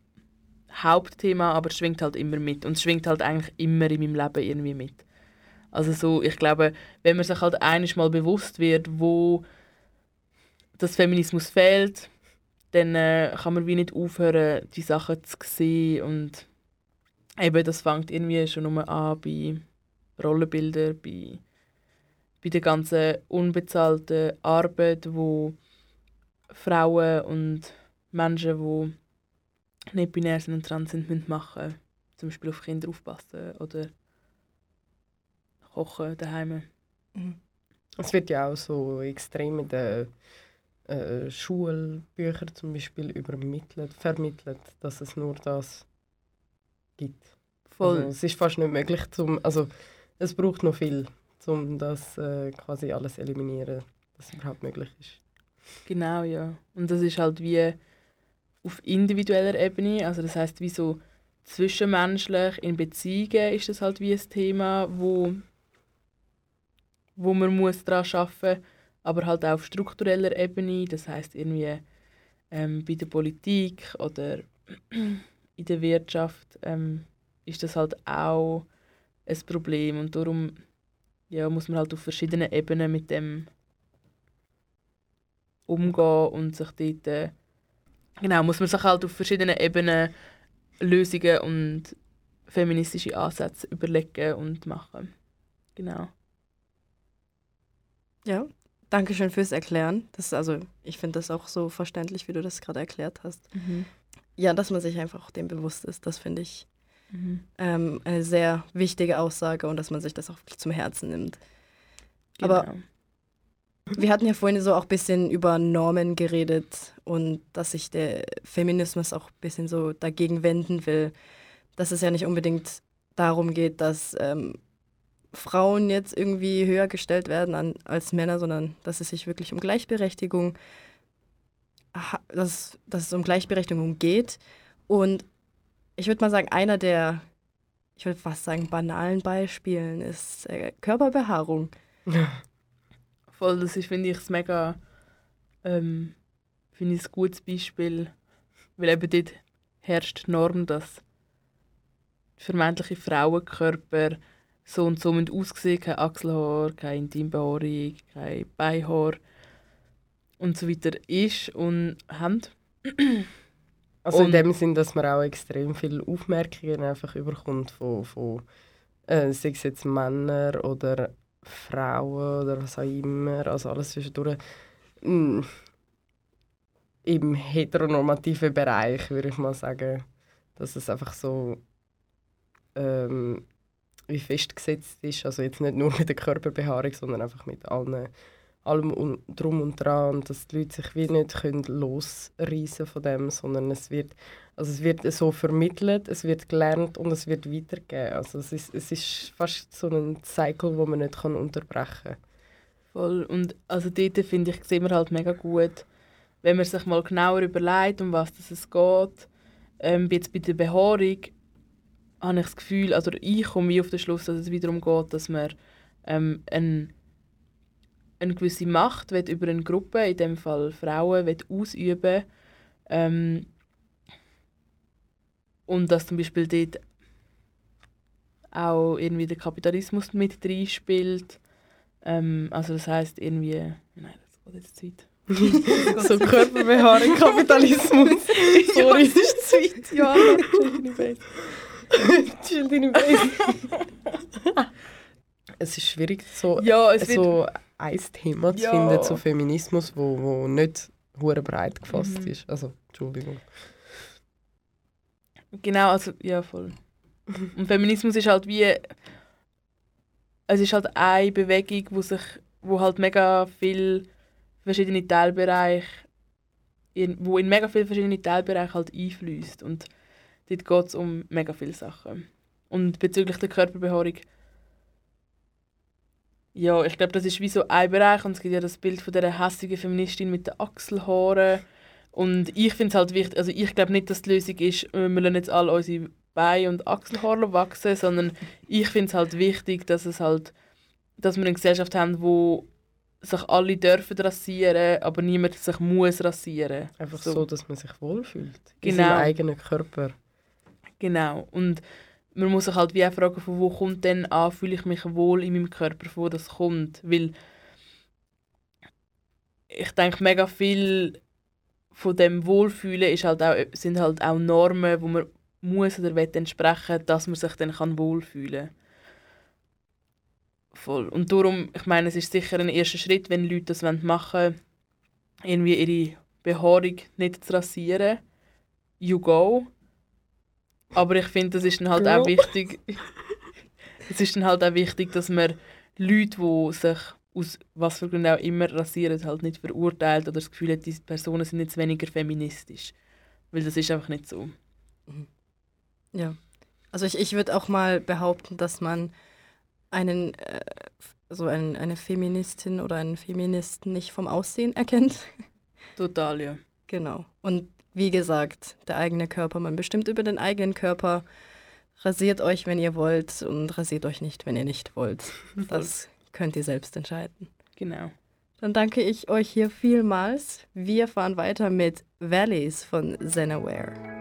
[SPEAKER 8] Hauptthema, aber es schwingt halt immer mit. Und es schwingt halt eigentlich immer in meinem Leben irgendwie mit. Also so, ich glaube, wenn man sich halt einiges mal bewusst wird, wo das Feminismus fehlt, dann äh, kann man wie nicht aufhören, die Sachen zu sehen und eben, das fängt irgendwie schon nur an bei Rollenbildern, bei, bei der ganzen unbezahlten Arbeit, wo Frauen und Menschen, die nicht binär sind und trans sind, müssen machen Zum Beispiel auf Kinder aufpassen oder kochen daheim.
[SPEAKER 7] Es wird ja auch so extrem in den äh, Schulbüchern zum Beispiel übermittelt, vermittelt, dass es nur das gibt.
[SPEAKER 8] Voll.
[SPEAKER 7] Also, es ist fast nicht möglich, zum, also es braucht noch viel, um das äh, quasi alles eliminieren, es überhaupt möglich ist.
[SPEAKER 8] Genau, ja. Und das ist halt wie auf individueller Ebene, also das heißt wie so zwischenmenschlich in Beziehungen ist das halt wie ein Thema, wo, wo man muss daran arbeiten aber halt auch auf struktureller Ebene, das heißt irgendwie ähm, bei der Politik oder in der Wirtschaft ähm, ist das halt auch ein Problem und darum ja, muss man halt auf verschiedenen Ebenen mit dem umgehen und sich dort äh, genau muss man sich halt auf verschiedenen Ebenen Lösungen und feministische Ansätze überlegen und machen genau
[SPEAKER 6] Ja, danke schön fürs Erklären. Das ist also, ich finde das auch so verständlich, wie du das gerade erklärt hast. Ja, dass man sich einfach dem bewusst ist, das finde ich ähm, eine sehr wichtige Aussage und dass man sich das auch wirklich zum Herzen nimmt. Aber-
[SPEAKER 8] Genau.
[SPEAKER 6] Wir hatten ja vorhin so auch ein bisschen über Normen geredet und dass sich der Feminismus auch ein bisschen so dagegen wenden will, dass es ja nicht unbedingt darum geht, dass ähm, Frauen jetzt irgendwie höher gestellt werden an, als Männer, sondern dass es sich wirklich um Gleichberechtigung, dass, dass es um Gleichberechtigung geht. Und ich würde mal sagen, einer der, ich würde fast sagen, banalen Beispielen ist äh, Körperbehaarung.
[SPEAKER 8] Voll, das ist, finde ich, das mega, ähm, finde ich, ein gutes Beispiel, weil eben dort herrscht die Norm, dass vermeintliche Frauenkörper so und so aussehen, kein Achselhaar, keine Intimbehaarung, kein Beinhaar und so weiter ist und haben.
[SPEAKER 7] Also in
[SPEAKER 8] Und-
[SPEAKER 7] dem Sinn, dass man auch extrem viele Aufmerkungen einfach überkommt von, von äh, sei es jetzt Männer oder Frauen oder was auch immer, also alles zwischendurch. Mm, Im heteronormativen Bereich würde ich mal sagen, dass es einfach so ähm, wie festgesetzt ist, also jetzt nicht nur mit der Körperbehaarung, sondern einfach mit allen, allem un, drum und dran und dass die Leute sich wie nicht können losreißen von dem, sondern es wird, also es wird so vermittelt, es wird gelernt und es wird weitergegeben. Also es ist, es ist fast so ein Cycle, wo man nicht kann unterbrechen kann.
[SPEAKER 8] Voll. Und also dort finde ich, sehen wir halt mega gut, wenn man sich mal genauer überlegt, um was es geht. Ähm, jetzt bei der Behaarung habe ich das Gefühl, also ich komme auf den Schluss, dass es wiederum geht, dass man ähm, ein, eine gewisse Macht will über eine Gruppe, in dem Fall Frauen, will ausüben ähm, und dass zum Beispiel dort auch irgendwie der Kapitalismus mit reinspielt. Ähm, also das heißt irgendwie, nein, das geht jetzt zu weit.
[SPEAKER 7] so Körperbehaarung, Kapitalismus. Sorry.
[SPEAKER 8] Ja, das ist zu weit, ja.
[SPEAKER 7] Chill deine Base. es ist schwierig, so,
[SPEAKER 8] Ja, es
[SPEAKER 7] so ein Thema zu
[SPEAKER 8] Ja.
[SPEAKER 7] finden zu Feminismus, wo, wo nicht hure breit gefasst
[SPEAKER 8] Mhm.
[SPEAKER 7] ist. Also, Entschuldigung.
[SPEAKER 8] genau, also, ja, voll. Und Feminismus ist halt wie, es ist halt eine Bewegung, wo sich, wo halt mega viel verschiedene Teilbereiche, in, wo in mega viele verschiedene Teilbereiche halt einfließt und dort geht es um mega viele Sachen. Und bezüglich der Körperbehaarung, ja, ich glaube, das ist wie so ein Bereich und es gibt ja das Bild von der hässigen Feministin mit den Achselhaaren und ich finde es halt wichtig, also ich glaube nicht, dass die Lösung ist, äh, wir lassen jetzt alle unsere Beine und Achselhaare wachsen, sondern ich finde es halt wichtig, dass es halt, dass wir eine Gesellschaft haben, wo sich alle dürfen rasieren, aber niemand sich muss rasieren.
[SPEAKER 7] Einfach
[SPEAKER 8] So.
[SPEAKER 7] so, dass man sich wohlfühlt. In
[SPEAKER 8] Genau.
[SPEAKER 7] seinem eigenen Körper.
[SPEAKER 8] Genau. Und man muss sich halt wie auch fragen, von wo kommt denn an, fühle ich mich wohl in meinem Körper, wo das kommt. Weil ich denke, mega viel von dem Wohlfühlen ist halt auch, sind halt auch Normen, wo man muss oder will entsprechen, dass man sich dann kann wohlfühlen Voll. Und darum, ich meine, es ist sicher ein erster Schritt, wenn Leute das machen wollen, irgendwie ihre Behaarung nicht zu rasieren. You go. Aber ich finde, das ist dann halt auch wichtig. es ist dann halt auch wichtig, dass man Leute, die sich aus was für Gründen auch immer rasieren, halt nicht verurteilt oder das Gefühl hat, diese Personen sind jetzt weniger feministisch. Weil das ist einfach nicht so.
[SPEAKER 6] Ja. Also ich, ich würde auch mal behaupten, dass man einen, äh, so ein, eine Feministin oder einen Feministen nicht vom Aussehen erkennt.
[SPEAKER 8] Total, ja.
[SPEAKER 6] Genau. Und wie gesagt, der eigene Körper, man bestimmt über den eigenen Körper. Rasiert euch, wenn ihr wollt und rasiert euch nicht, wenn ihr nicht wollt. Das könnt ihr selbst entscheiden.
[SPEAKER 8] Genau.
[SPEAKER 6] Dann danke ich euch hier vielmals. Wir fahren weiter mit Valleys von Zenaware.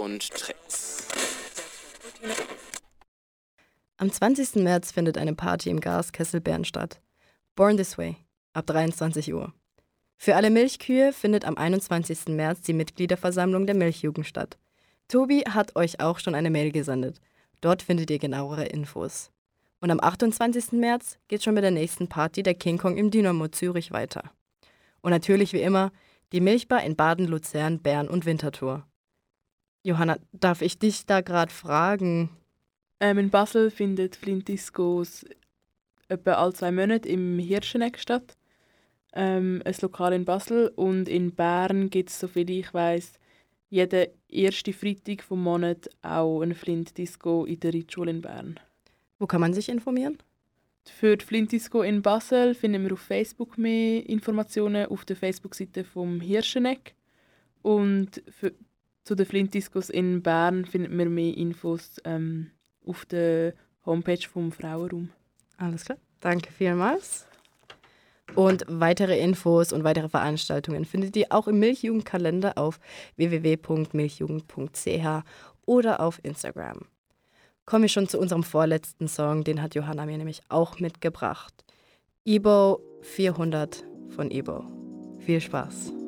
[SPEAKER 2] Und Tricks.
[SPEAKER 6] Am 20. März findet eine Party im Gaskessel Bern statt. Born This Way, ab 23 Uhr. Für alle Milchkühe findet am 21. März die Mitgliederversammlung der Milchjugend statt. Tobi hat euch auch schon eine Mail gesendet. Dort findet ihr genauere Infos. Und am 28. März geht schon mit der nächsten Party der King Kong im Dynamo Zürich weiter. Und natürlich wie immer die Milchbar in Baden, Luzern, Bern und Winterthur. Johanna, darf ich dich da gerade fragen?
[SPEAKER 8] Ähm, in Basel findet Flint Discos etwa alle zwei Monate im Hirscheneck statt. Ähm, ein Lokal in Basel. Und in Bern gibt es, soviel ich weiß, jeden ersten Freitag vom Monat auch eine Flint Disco in der Ritschule in Bern.
[SPEAKER 6] Wo kann man sich informieren?
[SPEAKER 8] Für die Flint Disco in Basel finden wir auf Facebook mehr Informationen auf der Facebook-Seite vom Hirscheneck. Und für, zu den Flint Discos in Bern finden wir mehr Infos ähm, auf der Homepage vom Frauenraum.
[SPEAKER 6] Alles klar. Danke vielmals. Und weitere Infos und weitere Veranstaltungen findet ihr auch im Milchjugendkalender auf www.milchjugend.ch oder auf Instagram. Kommen wir schon zu unserem vorletzten Song, den hat Johanna mir nämlich auch mitgebracht. Ebo 400 von Ebo. Viel Spaß.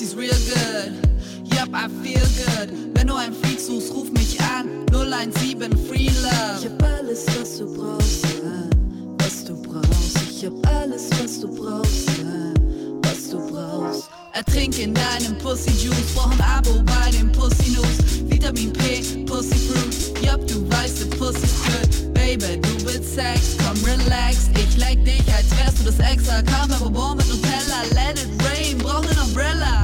[SPEAKER 10] Pussy's real good. Yup, I feel good. Wenn du ein Freak suchst, ruf mich an. 017 Free Love. Ich hab alles, was du brauchst, ja. was du brauchst. Ich hab alles, was du brauchst, ja. was du brauchst. Ertrink in deinem Pussy Juice, brauch ein Abo bei den Pussy News. Vitamin P, Pussy Fruit. Yup, du weißt, the Pussy's good. Baby, du willst Sex, komm relax. Ich leck dich, als wärst du das Extra. Kaffee, mit Nutella, let it rain, brauch ne Umbrella.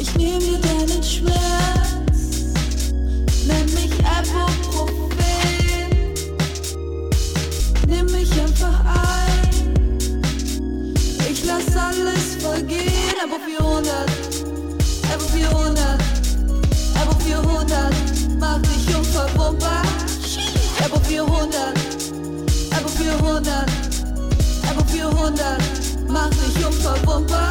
[SPEAKER 10] Ich nehm dir deinen Schmerz, nenn mich Ibuprofen. Nimm mich einfach ein, ich lass alles vergehen. Abo 400, Abo 400, Abo 400, mach dich unverwundbar. 400, Abo 400, Abo 400, mach dich unverwundbar.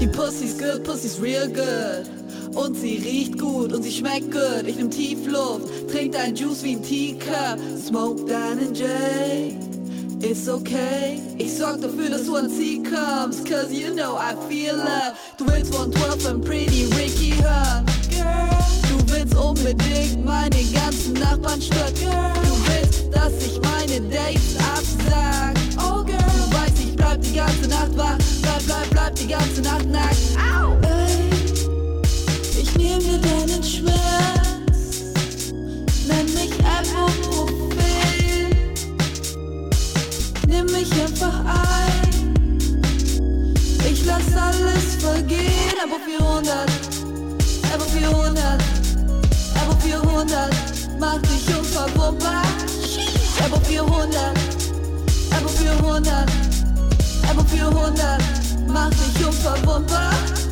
[SPEAKER 10] Die Pussy's good, Pussy's real good. Und sie riecht gut und sie schmeckt gut. Ich nehm Tiefluft, trink dein Juice wie ein Teacup. Smoke deinen J. It's okay. Ich sorg dafür, dass du an sie kommst. Cause you know I feel love. Du willst von 12 und Pretty Ricky hören. Girl. Willst unbedingt meine ganzen Nachbarn stören. Du willst, dass ich meine Dates absag. Oh girl. Du weißt, ich bleib die ganze Nacht wach. Bleib, bleib, bleib die ganze Nacht nackt. Au. Ey, ich nehm dir deinen Schmerz. Nenn mich Ibuprofen. Nimm mich einfach ein. Ich lass alles vergehen. Abo 400, Abo 400, Abo 400, mach dich unverwundbar. Abo 400, Abo 400, Abo 400, mach dich unverwundbar. Ja.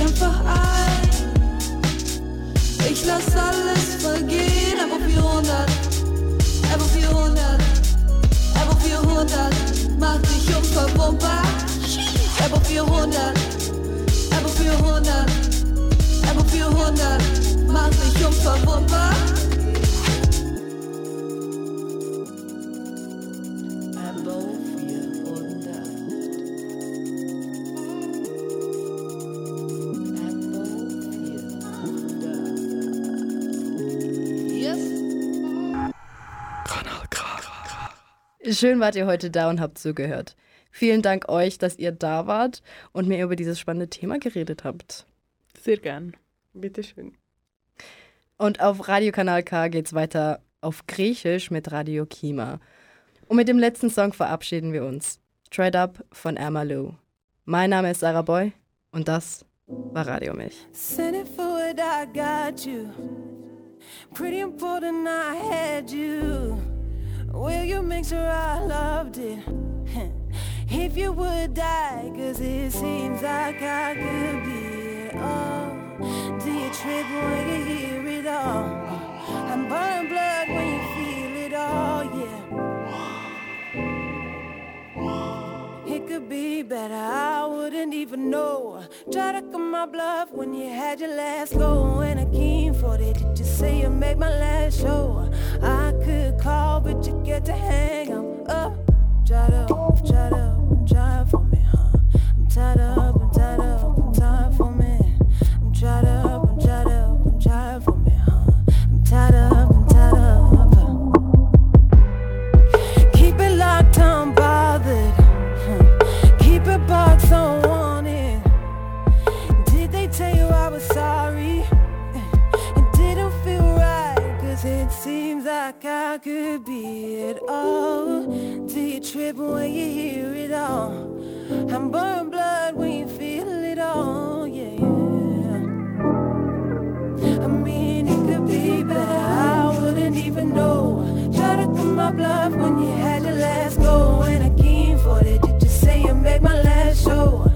[SPEAKER 10] Einfach ein, ich lass alles vergehen. Abo 400, Abo 400, Abo 400, mach dich unverwundbar. Abo 400, Abo 400, Abo 400, mach dich unverwundbar.
[SPEAKER 6] Schön wart ihr heute da und habt zugehört. Vielen Dank euch, dass ihr da wart und mir über dieses spannende Thema geredet habt.
[SPEAKER 8] Sehr gern.
[SPEAKER 7] Bitteschön.
[SPEAKER 6] Und auf Radiokanal K geht's weiter auf Griechisch mit Radio Kima. Und mit dem letzten Song verabschieden wir uns. Straight Up von Emma Lou. Mein Name ist Sarah Boy und das war Radio Milch.
[SPEAKER 11] Send it forward, I got you. Pretty important, I had you. Will you make sure I loved it? if you would die, cause it seems like I could be it all. Do you trip when you hear it all? I'm burning blood when you feel it all, yeah. Could be better, I wouldn't even know. Try to come my bluff when you had your last go. And I came for it, did you say you make my last show? I could call, but you get to hang up. up. Try to, try to, try for me, huh? I'm tied up, I'm tied up, I'm tired for me. I'm tied up, I'm tied up, I'm tired for me, huh? I'm tied up, I'm tied up. Keep it locked, I'm could be it all. Do you trip when you hear it all? I'm burning blood when you feel it all, yeah. I mean, it could be better, I wouldn't even know. Try to cut my bluff when you had your last go. And I came for it, did you say you make my last show?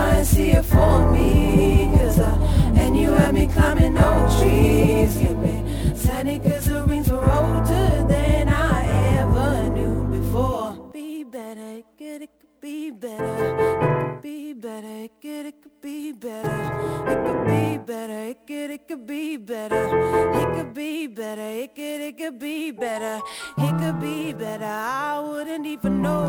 [SPEAKER 11] Try and see it for me? Cause I, and you had me climbing old trees. Get me standing cause the rings were older than I ever knew before. Be better, get it could be better better, it could, it could be better. It could be better, it could, it could be better. It could be better, it could, it could be better. It could be better, I wouldn't even know.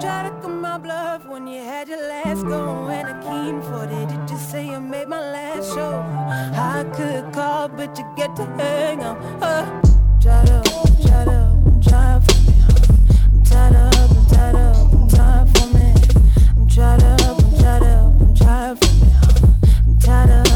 [SPEAKER 11] Try to come my bluff when you had your last go. And a keen for it, did you say you made my last show? I could call, but you get to hang on. Uh, try to, try to, try for me. I'm tired of, I'm tired of, I'm tired for me. I'm tired of. I'm tired of